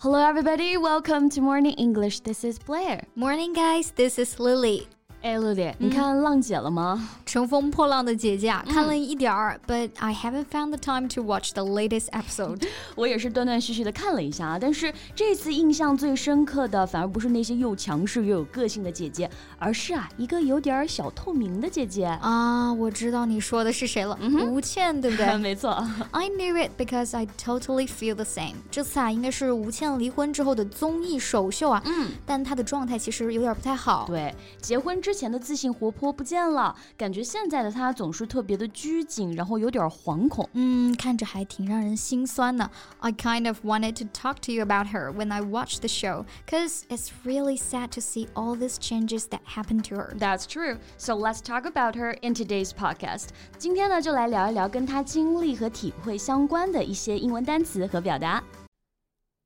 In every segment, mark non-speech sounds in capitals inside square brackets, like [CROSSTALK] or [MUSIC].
Hello, everybody. Welcome to Morning English. This is Blair. Morning, guys. This is Lily. 哎，陆姐，你看浪姐了吗？ 乘风破浪的姐姐啊，看了一点儿，but I haven't found the time to watch the latest episode。[LAUGHS] 我也是断断续续的看了一下啊，但是这次印象最深刻的反而不是那些又强势又有个性的姐姐，而是啊一个有点小透明的姐姐啊。我知道你说的是谁了，嗯吴倩，对不对？[LAUGHS] 没错。I knew it because I totally feel the same。这次啊，应该是吴倩离婚之后的综艺首秀啊，嗯，但她的状态其实有点不太好。对，结婚。之前的自信活泼不见了，感觉现在的她总是特别的拘谨，然后有点惶恐。嗯，看着还挺让人心酸的。I kind of wanted to talk to you about her when I watched the show, cause it's really sad to see all these changes that happened to her. That's true. So let's talk about her in today's podcast. 今天呢，就来聊一聊跟她经历和体会相关的一些英文单词和表达。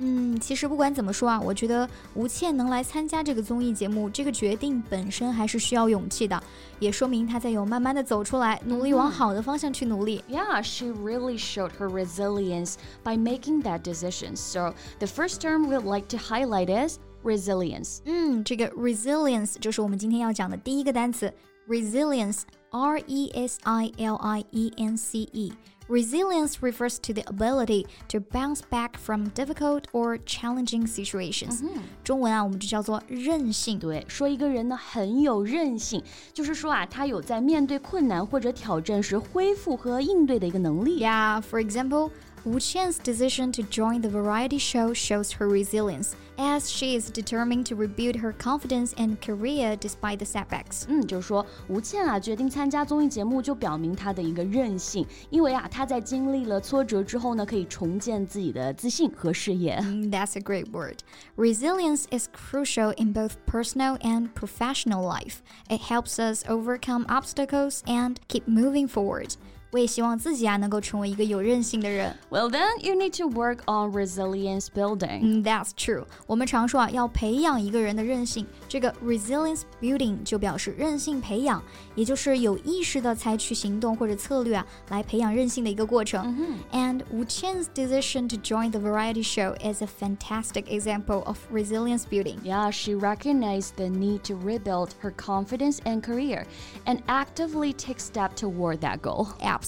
嗯，其实不管怎么说啊，我觉得吴倩能来参加这个综艺节目，这个决定本身还是需要勇气的，也说明她在有慢慢的走出来，努力往好的方向去努力。Yeah, she really showed her resilience by making that decision. So the first term we'd like to highlight is resilience. 嗯，这个 resilience 就是我们今天要讲的第一个单词，resilience，R E S I L I E N C E。 Resilience refers to the ability to bounce back from difficult or challenging situations。中文啊，我们就叫做韧性。对，说一个人呢很有韧性，就是说啊，他有在面对困难或者挑战时恢复和应对的一个能力。Yeah, for example. Wu Qian's decision to join the variety show shows her resilience, as she is determined to rebuild her confidence and career despite the setbacks. 嗯，就是说吴倩啊决定参加综艺节目，就表明她的一个韧性，因为啊她在经历了挫折之后呢，可以重建自己的自信和事业。Mm, that's [LAUGHS] a great word. Resilience is crucial in both personal and professional life. It helps us overcome obstacles and keep moving forward. 我也希望自己啊能够成为一个有韧性的人。Well, then you need to work on resilience building. 嗯，That's true. 我们常说啊，要培养一个人的韧性，这个 resilience building 就表示韧性培养，也就是有意识的采取行动或者策略啊，来培养韧性的一个过程。And Wu Qian's decision to join the variety show is a fantastic example of resilience building. Yeah, she recognized the need to rebuild her confidence and career, and actively take steps toward that goal. Absolutely.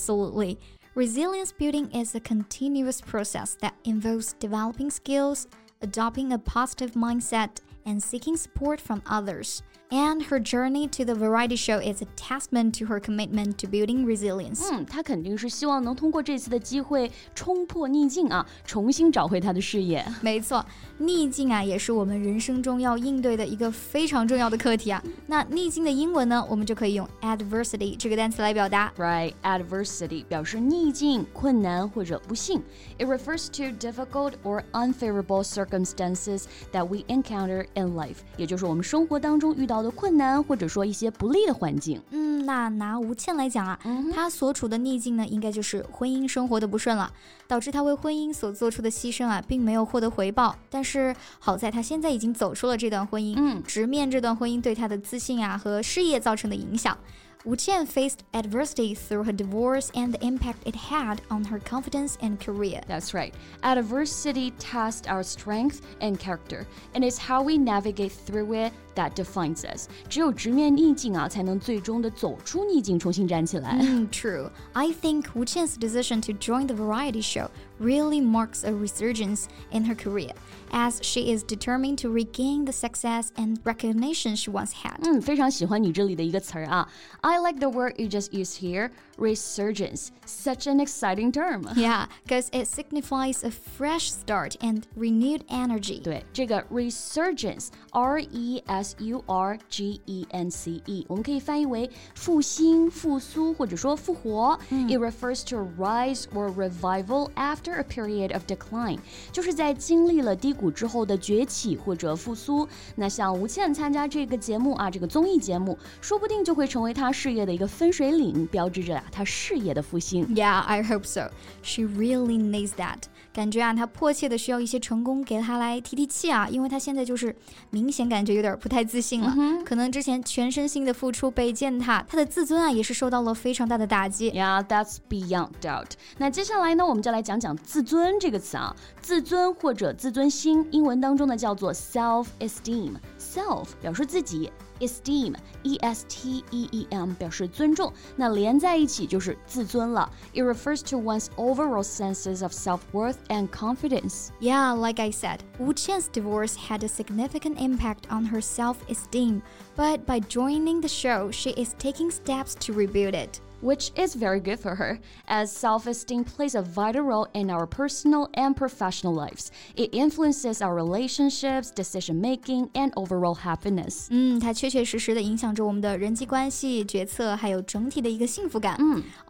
Resilience building is a continuous process that involves developing skills, adopting a positive mindset, and seeking support from others. And her journey to the variety show is a testament to her commitment to building resilience. 嗯，她肯定是希望能通过这次的机会冲破逆境啊，重新找回她的事业。没错，逆境啊，也是我们人生中要应对的一个非常重要的课题啊。那逆境的英文呢，我们就可以用 [LAUGHS] adversity 这个单词来表达。Right, adversity 表示逆境、困难或者不幸。It refers to difficult or unfavorable circumstances that we encounter in life，也就是我们生活当中遇到的困难或者说一些不利的环境。嗯，那拿吴倩来讲啊，她所处的逆境呢，应该就是婚姻生活的不顺了，导致她为婚姻所做出的牺牲啊，并没有获得回报。但是好在她现在已经走出了这段婚姻，嗯，直面这段婚姻对她的自信啊和事业造成的影响。Wu Qian faced adversity through her divorce and the impact it had on her confidence and career. That's right. Adversity tests our strength and character, and it's how we navigate through it that defines us. 只有直面逆境啊，才能最终的走出逆境，重新站起来。Mm, true. I think Wu Qian's decision to join the variety show really marks a resurgence in her career, as she is determined to regain the success and recognition she once had. 嗯，非常喜欢你这里的一个词儿啊。I like the word you just used here, resurgence. Such an exciting term. [LAUGHS] Yeah, because it signifies a fresh start and renewed energy. 对，这个 resurgence, R E S U R G E N C E，我们可以翻译为复兴、复苏或者说复活。It refers to a rise or revival after after a period of decline，就是在经历了低谷之后的崛起或者复苏。那像吴倩参加这个节目啊，这个综艺节目，说不定就会成为她事业的一个分水岭，标志着啊 她事业的复兴。Yeah, I hope so. She really needs that. 感觉啊，她迫切的需要一些成功给她来提提气啊，因为她现在就是明显感觉有点不太自信了，可能之前全身心的付出被践踏，她的自尊啊也是受到了非常大的打击。Yeah, that's beyond doubt. 那接下来呢，我们就来讲讲自尊这个词啊，自尊或者自尊心，英文当中呢叫做 self-esteem。self 表示自己。esteem e s t e e m 表示尊重，那连在一起就是自尊了。It refers to one's overall senses of self-worth and confidence. Yeah, like I said, Wu Qian's divorce had a significant impact on her self-esteem, but by joining the show, she is taking steps to rebuild it which is very good for her, as self esteem plays a vital role in our personal and professional lives. It influences our relationships, decision making, and overall happiness.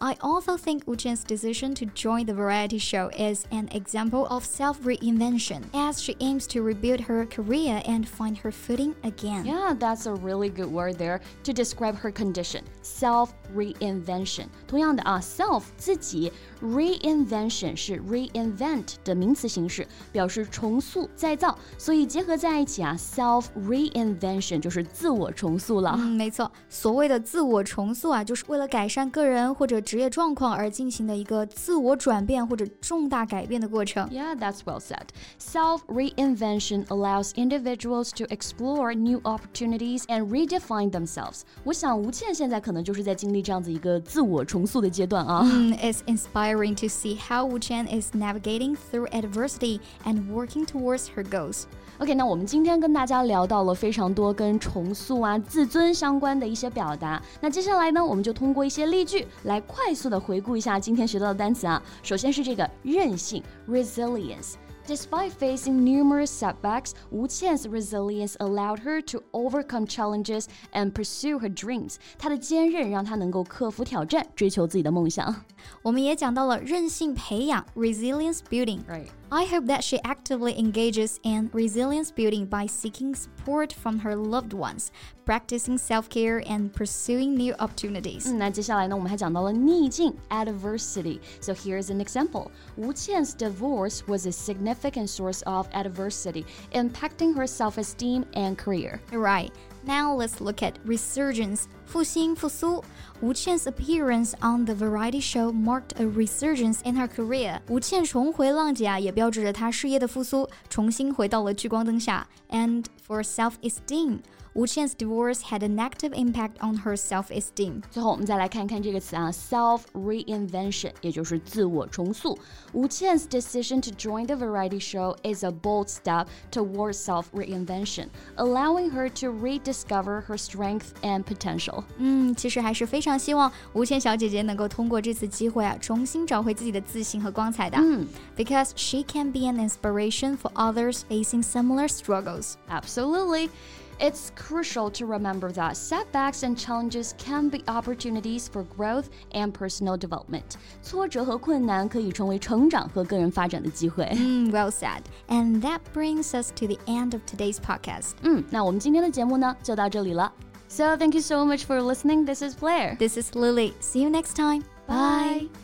i also think Wu Qian's decision to join the variety show is an example of self reinvention, as she aims to rebuild her career and find her footing again. Yeah, that's a really good word there to describe her condition self reinvention reinvention。同样的啊，self 自己，reinvention 是 reinvent 的名词形式，表示重塑、再造，所以结合在一起啊，self reinvention 就是自我重塑了。嗯，没错，所谓的自我重塑啊，就是为了改善个人或者职业状况而进行的一个自我转变或者重大改变的过程。Yeah, that's well said. Self reinvention allows individuals to explore new opportunities and redefine themselves. 我想吴倩现在可能就是在经历这样子一个。 自我重塑的阶段啊。嗯，It's inspiring to see how Wu Chen is navigating through adversity and working towards her goals. OK，那我们今天跟大家聊到了非常多跟重塑啊、自尊相关的一些表达。那接下来呢，我们就通过一些例句来快速的回顾一下今天学到的单词啊。首先是这个韧性 （resilience）。Despite facing numerous setbacks, Wu Qian's resilience allowed her to overcome challenges and pursue her dreams. 她的坚韧让她能够克服挑战，追求自己的梦想。我们也讲到了韧性培养 （resilience building）。Right. I hope that she actively engages in resilience building by seeking support from her loved ones, practicing self care, and pursuing new opportunities. 嗯，那接下来呢，我们还讲到了逆境 adversity. So here's an example. Wu Qian's divorce was a significant source of adversity, impacting her self esteem and career. Right. Now let's look at resurgence. 复兴复苏. Wu Qian's appearance on the variety show marked a resurgence in her career. 吴倩重回浪姐啊，也标志着她事业的复苏，重新回到了聚光灯下。And for self-esteem. Wu Qian's divorce had a negative impact on her self-esteem. 最后我们再来看看这个词啊，self reinvention，也就是自我重塑。Wu Qian's decision to join the variety show is a bold step towards self reinvention, allowing her to rediscover her strength and potential. 嗯，其实还是非常希望吴倩小姐姐能够通过这次机会啊，重新找回自己的自信和光彩的。嗯，because she can be an inspiration for others facing similar struggles. Absolutely. It's crucial to remember that setbacks and challenges can be opportunities for growth and personal development. 挫折和困难可以成为成长和个人发展的机会。嗯，Well said. And that brings us to the end of today's podcast. 嗯，那我们今天的节目呢就到这里了。So thank you so much for listening. This is Blair. This is Lily. See you next time. Bye.